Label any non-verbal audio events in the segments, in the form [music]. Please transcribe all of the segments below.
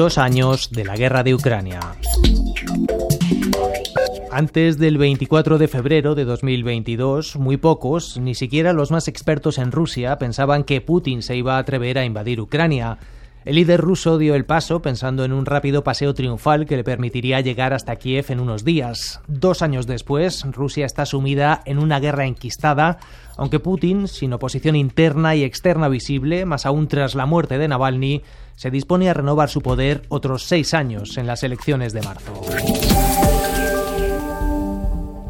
dos años de la guerra de Ucrania. Antes del 24 de febrero de 2022, muy pocos, ni siquiera los más expertos en Rusia, pensaban que Putin se iba a atrever a invadir Ucrania. El líder ruso dio el paso pensando en un rápido paseo triunfal que le permitiría llegar hasta Kiev en unos días. Dos años después, Rusia está sumida en una guerra enquistada, aunque Putin, sin oposición interna y externa visible, más aún tras la muerte de Navalny, se dispone a renovar su poder otros seis años en las elecciones de marzo.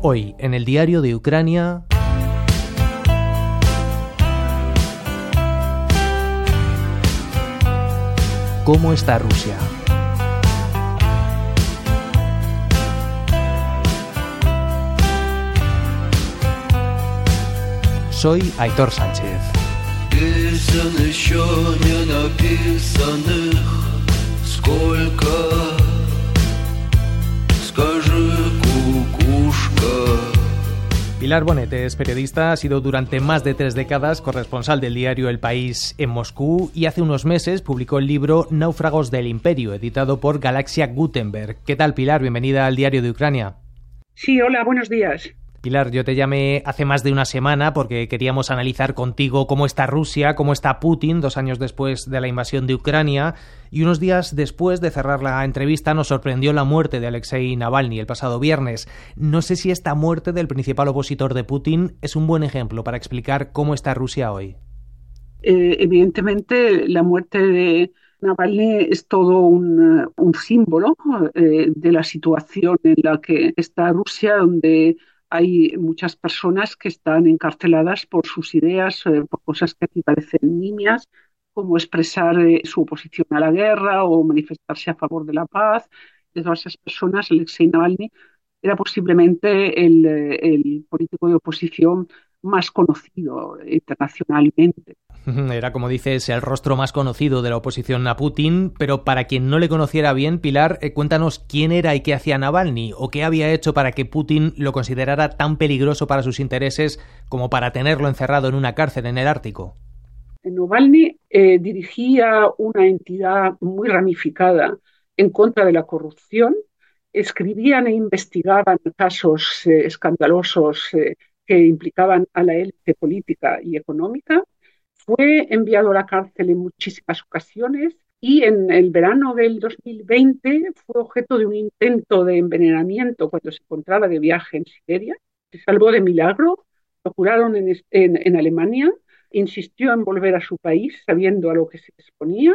Hoy, en el diario de Ucrania, ¿Cómo está Rusia? Soy Aitor Sánchez. Pilar Bonet es periodista, ha sido durante más de tres décadas corresponsal del diario El País en Moscú y hace unos meses publicó el libro Náufragos del Imperio, editado por Galaxia Gutenberg. ¿Qué tal, Pilar? Bienvenida al diario de Ucrania. Sí, hola, buenos días. Pilar, yo te llamé hace más de una semana porque queríamos analizar contigo cómo está Rusia, cómo está Putin dos años después de la invasión de Ucrania y unos días después de cerrar la entrevista nos sorprendió la muerte de Alexei Navalny el pasado viernes. No sé si esta muerte del principal opositor de Putin es un buen ejemplo para explicar cómo está Rusia hoy. Eh, evidentemente, la muerte de Navalny es todo un, símbolo eh, de la situación en la que está Rusia, donde hay muchas personas que están encarceladas por sus ideas, eh, por cosas que aquí parecen nimias, como expresar eh, su oposición a la guerra o manifestarse a favor de la paz. De todas esas personas, Alexei Navalny era posiblemente el, eh, el político de oposición más conocido internacionalmente. [laughs] Era, como dices, el rostro más conocido de la oposición a Putin, pero para quien no le conociera bien, Pilar, eh, cuéntanos quién era y qué hacía Navalny, o qué había hecho para que Putin lo considerara tan peligroso para sus intereses como para tenerlo encerrado en una cárcel en el Ártico. Navalny eh, dirigía una entidad muy ramificada en contra de la corrupción, escribían e investigaban casos eh, escandalosos que implicaban a la élite política y económica fue enviado a la cárcel en muchísimas ocasiones y en el verano del 2020 fue objeto de un intento de envenenamiento cuando se encontraba de viaje en Siberia. Se salvó de milagro, lo curaron en, Alemania, insistió en volver a su país sabiendo a lo que se exponía,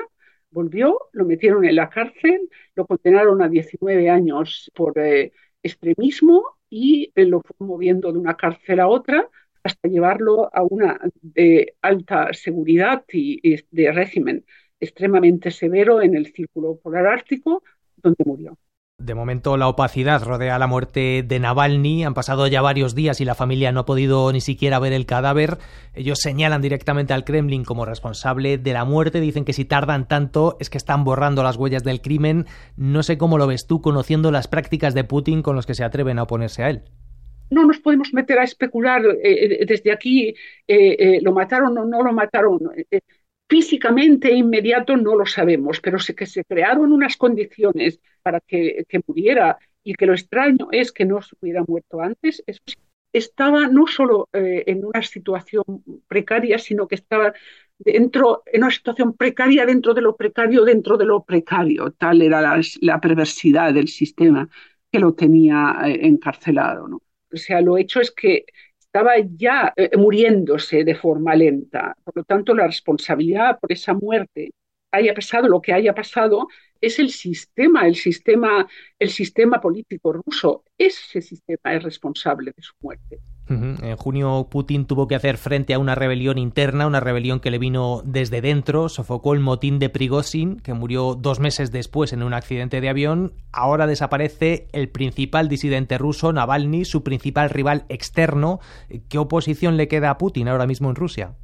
volvió, lo metieron en la cárcel, lo condenaron a 19 años por eh, extremismo y eh, lo fue moviendo de una cárcel a otra hasta llevarlo a una de alta seguridad y, de régimen extremadamente severo en el Círculo Polar Ártico, donde murió. De momento la opacidad rodea la muerte de Navalny. Han pasado ya varios días y la familia no ha podido ni siquiera ver el cadáver. Ellos señalan directamente al Kremlin como responsable de la muerte. Dicen que si tardan tanto es que están borrando las huellas del crimen. No sé cómo lo ves tú conociendo las prácticas de Putin con los que se atreven a oponerse a él no nos podemos meter a especular eh, eh, desde aquí, eh, lo mataron o no lo mataron. Físicamente inmediato no lo sabemos, pero sé que se crearon unas condiciones para que, muriera y que lo extraño es que no se hubiera muerto antes. estaba no solo en una situación precaria, sino que estaba dentro, en una situación precaria dentro de lo precario, dentro de lo precario. Tal era la, la perversidad del sistema que lo tenía encarcelado. ¿no? O sea, lo hecho es que estaba ya eh, muriéndose de forma lenta. Por lo tanto, la responsabilidad por esa muerte, haya pasado lo que haya pasado, es el sistema, el sistema, el sistema político ruso. Ese sistema es responsable de su muerte. En junio Putin tuvo que hacer frente a una rebelión interna, una rebelión que le vino desde dentro, sofocó el motín de Prigozhin, que murió dos meses después en un accidente de avión. Ahora desaparece el principal disidente ruso, Navalny, su principal rival externo. ¿Qué oposición le queda a Putin ahora mismo en Rusia?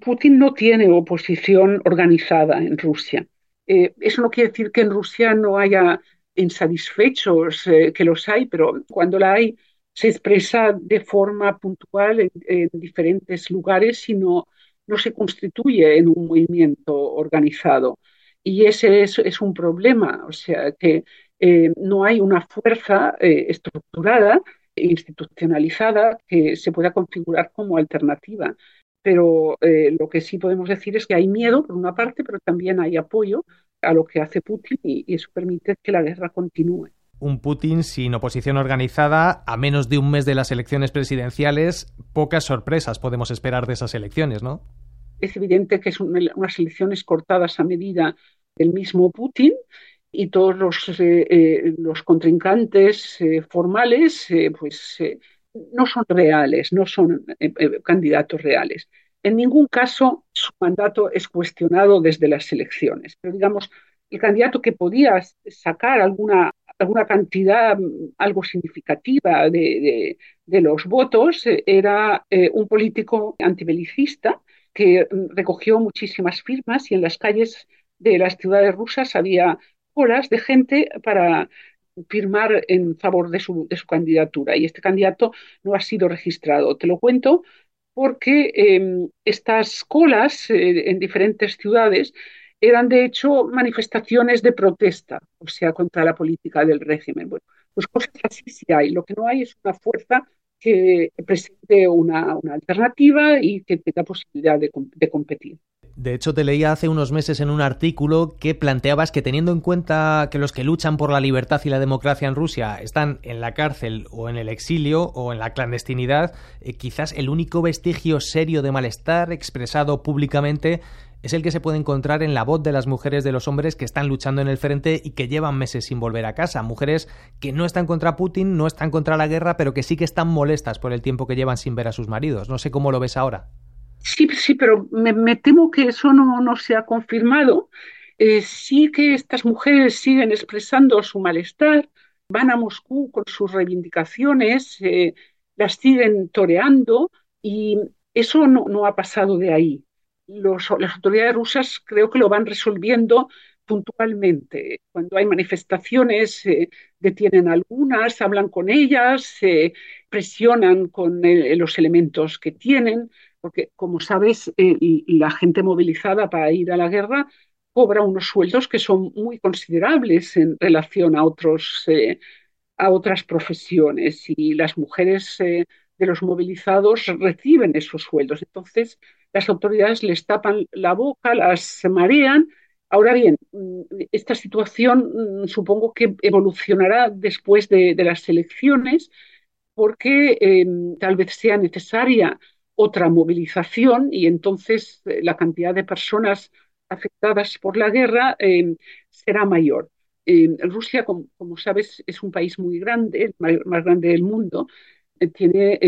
Putin no tiene oposición organizada en Rusia. Eh, eso no quiere decir que en Rusia no haya insatisfechos, eh, que los hay, pero cuando la hay se expresa de forma puntual en, diferentes lugares, sino no se constituye en un movimiento organizado. Y ese es, un problema, o sea, que eh, no hay una fuerza eh, estructurada e institucionalizada que se pueda configurar como alternativa. Pero eh, lo que sí podemos decir es que hay miedo, por una parte, pero también hay apoyo a lo que hace Putin y eso permite que la guerra continúe un Putin sin oposición organizada a menos de un mes de las elecciones presidenciales. Pocas sorpresas podemos esperar de esas elecciones, ¿no? Es evidente que son unas elecciones cortadas a medida del mismo Putin y todos los, eh, eh, los contrincantes eh, formales pues no son reales, no son candidatos reales. En ningún caso su mandato es cuestionado desde las elecciones, pero digamos, el candidato que podía sacar alguna alguna cantidad mm, algo significativa de, los votos, eh, era eh, un político antibelicista que mm, recogió muchísimas firmas y en las calles de las ciudades rusas había colas de gente para firmar en favor de su, candidatura. Y este candidato no ha sido registrado. Te lo cuento porque em, estas colas eh, en diferentes ciudades eran de hecho manifestaciones de protesta, o sea, contra la política del régimen. Bueno, pues cosas así sí hay. Lo que no hay es una fuerza que presente una, alternativa y que tenga posibilidad de, de, competir. De hecho, te leía hace unos meses en un artículo que planteabas que teniendo en cuenta que los que luchan por la libertad y la democracia en Rusia están en la cárcel o en el exilio o en la clandestinidad, eh, quizás el único vestigio serio de malestar expresado públicamente es el que se puede encontrar en la voz de las mujeres de los hombres que están luchando en el frente y que llevan meses sin volver a casa. Mujeres que no están contra Putin, no están contra la guerra, pero que sí que están molestas por el tiempo que llevan sin ver a sus maridos. No sé cómo lo ves ahora. Sí, sí, pero me, temo que eso no, se ha confirmado. Eh, sí que estas mujeres siguen expresando su malestar, van a Moscú con sus reivindicaciones, eh, las siguen toreando y eso no ha pasado de ahí las autoridades rusas creo que lo van resolviendo puntualmente. Cuando hay manifestaciones, eh, detienen algunas, hablan con ellas, presionan con eh, los elementos que tienen, porque como sabes, eh, la gente movilizada para ir a la guerra cobra unos sueldos que son muy considerables en relación a, otros, a otras profesiones y las mujeres de los movilizados reciben esos sueldos. Entonces, las autoridades les tapan la boca, las marean. Ahora bien, mm, esta situación mm, supongo que evolucionará después de, las elecciones porque em, tal vez sea necesaria otra movilización y entonces eh, la cantidad de personas afectadas por la guerra em, será mayor. Em, Rusia, como, sabes, es un país muy grande, el más grande del mundo, eh, tiene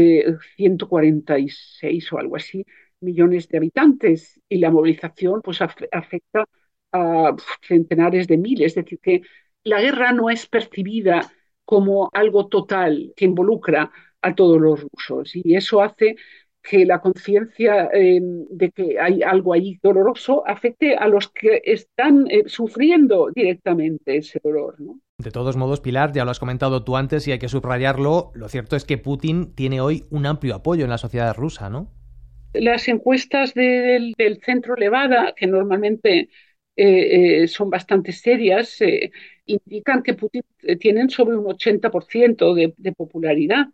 146 eh, o algo así millones de habitantes y la movilización pues afecta a centenares de miles. Es decir, que la guerra no es percibida como algo total que involucra a todos los rusos y eso hace que la conciencia em, de que hay algo ahí doloroso afecte a los que están eh, sufriendo directamente ese dolor. De todos modos, Pilar, ya lo has comentado tú antes y hay que subrayarlo, lo cierto es que Putin tiene hoy un amplio apoyo en la sociedad rusa, ¿no? Las encuestas del, centro Levada, que normalmente eh, eh, son bastante serias, eh, indican que Putin tienen sobre un 80% de, de popularidad.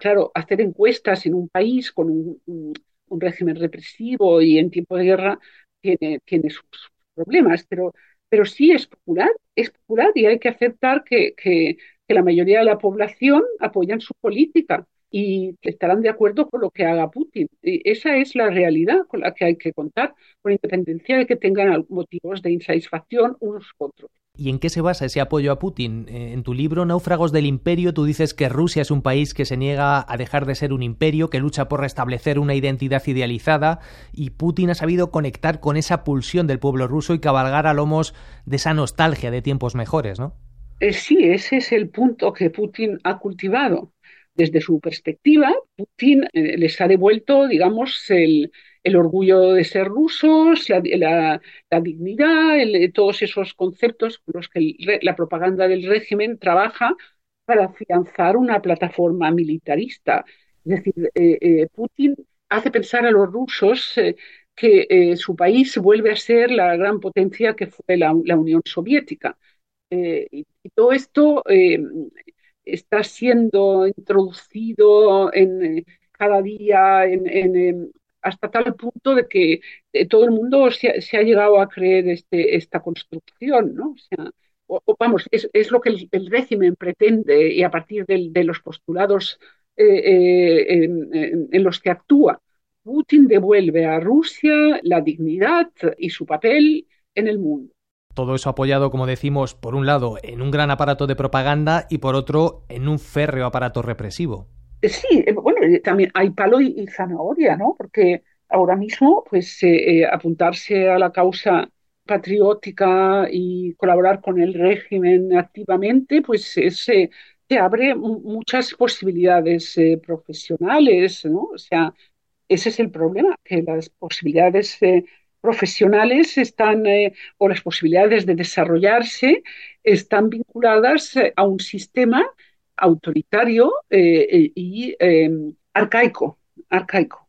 claro, hacer encuestas en un país con un, régimen represivo y en tiempo de guerra tiene, sus problemas, pero, sí es popular, es popular y hay que aceptar que, que, que la mayoría de la población apoyan su política y estarán de acuerdo con lo que haga Putin. Y esa es la realidad con la que hay que contar, con independencia de que tengan motivos de insatisfacción unos u otros. ¿Y en qué se basa ese apoyo a Putin? Eh, en tu libro Náufragos del Imperio tú dices que Rusia es un país que se niega a dejar de ser un imperio, que lucha por restablecer una identidad idealizada y Putin ha sabido conectar con esa pulsión del pueblo ruso y cabalgar a lomos de esa nostalgia de tiempos mejores, ¿no? Eh, sí, ese es el punto que Putin ha cultivado desde su perspectiva, Putin eh, les ha devuelto, digamos, el, orgullo de ser rusos, la, dignidad, todos esos conceptos con los que la propaganda del régimen trabaja para afianzar una plataforma militarista. Es decir, eh, eh, Putin hace pensar a los rusos que su país vuelve a ser la gran potencia que fue la, Unión Soviética. Eh, y, todo esto está siendo introducido en, cada día en, hasta tal punto de que todo el mundo se, ha llegado a creer este, esta construcción, ¿no? O sea, vamos, es, lo que el, régimen pretende y a partir de, los postulados en, los que actúa. Putin devuelve a Rusia la dignidad y su papel en el mundo. Todo eso apoyado, como decimos, por un lado en un gran aparato de propaganda y por otro en un férreo aparato represivo. Sí, eh, bueno, también hay palo y, zanahoria, ¿no? Porque ahora mismo, pues, eh, eh, apuntarse a la causa patriótica y colaborar con el régimen activamente, pues se te abre muchas posibilidades profesionales, ¿no? O sea, ese es el problema, que las posibilidades eh, profesionales están, eh, o las posibilidades de desarrollarse están vinculadas eh, a un sistema autoritario y arcaico, arcaico.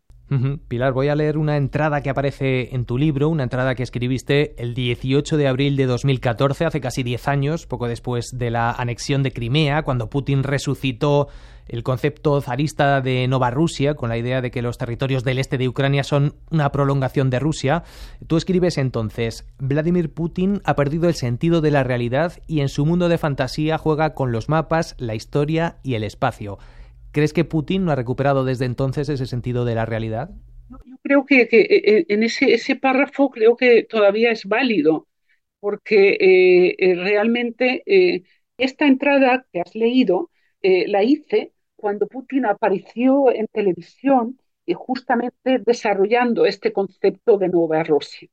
Pilar, voy a leer una entrada que aparece en tu libro, una entrada que escribiste el 18 de abril de 2014, hace casi 10 años, poco después de la anexión de Crimea, cuando Putin resucitó el concepto zarista de Nova Rusia, con la idea de que los territorios del este de Ucrania son una prolongación de Rusia. Tú escribes entonces, Vladimir Putin ha perdido el sentido de la realidad y en su mundo de fantasía juega con los mapas, la historia y el espacio. ¿Crees que Putin no ha recuperado desde entonces ese sentido de la realidad? Yo creo que, eh, eh, en ese, párrafo creo que todavía es válido, porque eh, realmente esta entrada que has leído la hice cuando Putin apareció en televisión y justamente desarrollando este concepto de Nueva Rusia,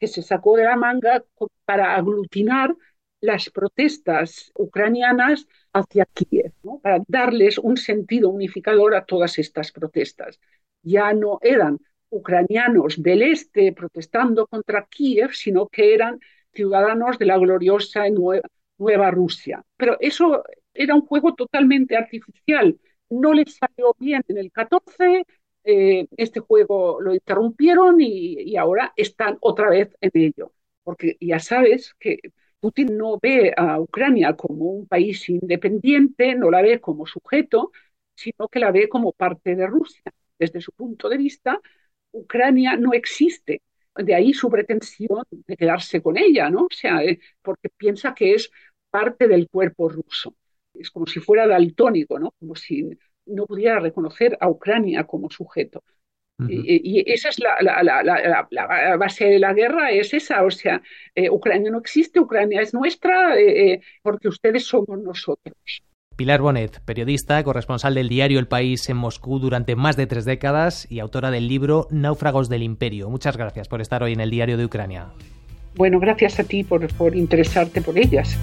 que se sacó de la manga para aglutinar las protestas ucranianas hacia Kiev, para darles un sentido unificador a todas estas protestas. Ya no eran ucranianos del este protestando contra Kiev, sino que eran ciudadanos de la gloriosa Nueva, Nueva Rusia. Pero eso era un juego totalmente artificial. No les salió bien en el 14, eh, este juego lo interrumpieron y, ahora están otra vez en ello. Porque ya sabes que Putin no ve a Ucrania como un país independiente, no la ve como sujeto, sino que la ve como parte de Rusia. Desde su punto de vista, Ucrania no existe. De ahí su pretensión de quedarse con ella, ¿no? O sea, eh, porque piensa que es parte del cuerpo ruso. Es como si fuera daltónico, ¿no? Como si no pudiera reconocer a Ucrania como sujeto y, esa es la, base de la guerra, es esa, o sea, eh, Ucrania no existe, Ucrania es nuestra, eh, eh, porque ustedes somos nosotros. Pilar Bonet, periodista, corresponsal del diario El País en Moscú durante más de tres décadas y autora del libro Náufragos del Imperio. Muchas gracias por estar hoy en el diario de Ucrania. Bueno, gracias a ti por, por interesarte por ellas.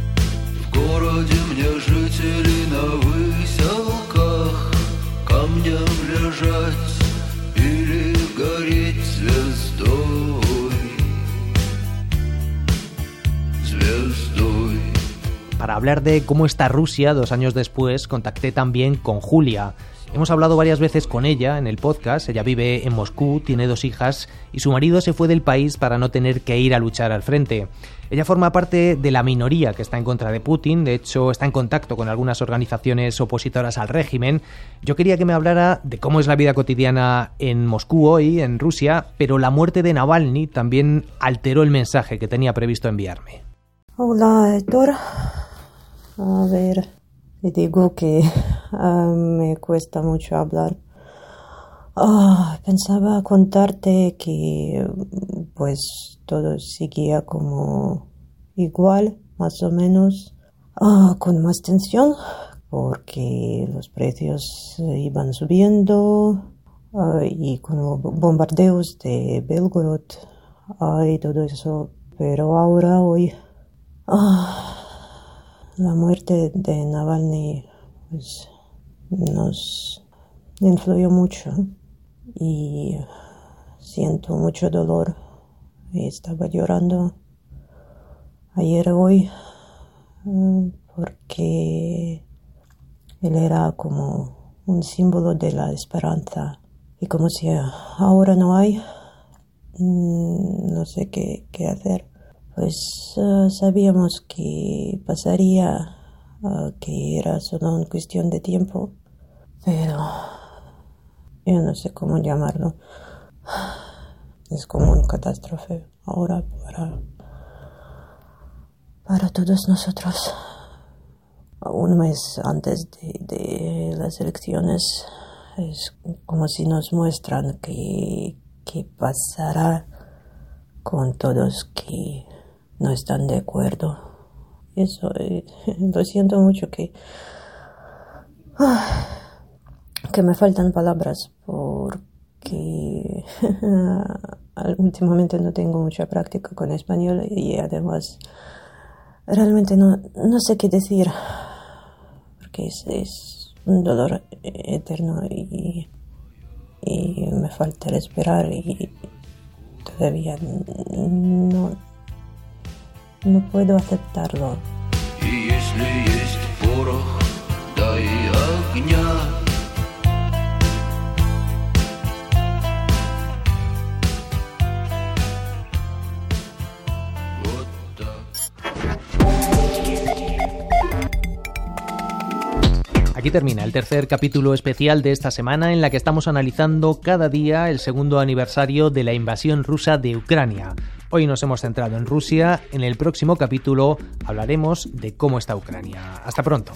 Para hablar de cómo está Rusia dos años después, contacté también con Julia. Hemos hablado varias veces con ella en el podcast, ella vive en Moscú, tiene dos hijas y su marido se fue del país para no tener que ir a luchar al frente. Ella forma parte de la minoría que está en contra de Putin, de hecho está en contacto con algunas organizaciones opositoras al régimen. Yo quería que me hablara de cómo es la vida cotidiana en Moscú hoy, en Rusia, pero la muerte de Navalny también alteró el mensaje que tenía previsto enviarme. Hola, Héctor. A ver, te digo que ah, me cuesta mucho hablar. Ah, pensaba contarte que pues todo seguía como igual, más o menos, ah, con más tensión, porque los precios iban subiendo y con bombardeos de Belgorod y todo eso. Pero ahora, hoy, la muerte de Navalny pues, nos influyó mucho y siento mucho dolor estaba llorando ayer hoy porque él era como un símbolo de la esperanza y como si ahora no hay mm, no sé qué, qué hacer. Pues ah, sabíamos que pasaría, ah, que era solo una cuestión de tiempo, pero yo no sé cómo llamarlo. [sighs] Es como una catástrofe ahora para, para todos nosotros. Un mes antes de, de las elecciones es como si nos muestran que, que pasará con todos que no están de acuerdo. Eso, eh, [laughs] lo siento mucho que, ah, que me faltan palabras porque [laughs] últimamente no tengo mucha práctica con español y además realmente no, no sé qué decir porque es, es un dolor eterno y, y me falta respirar y todavía no, no puedo aceptarlo. Aquí termina el tercer capítulo especial de esta semana en la que estamos analizando cada día el segundo aniversario de la invasión rusa de Ucrania. Hoy nos hemos centrado en Rusia, en el próximo capítulo hablaremos de cómo está Ucrania. Hasta pronto.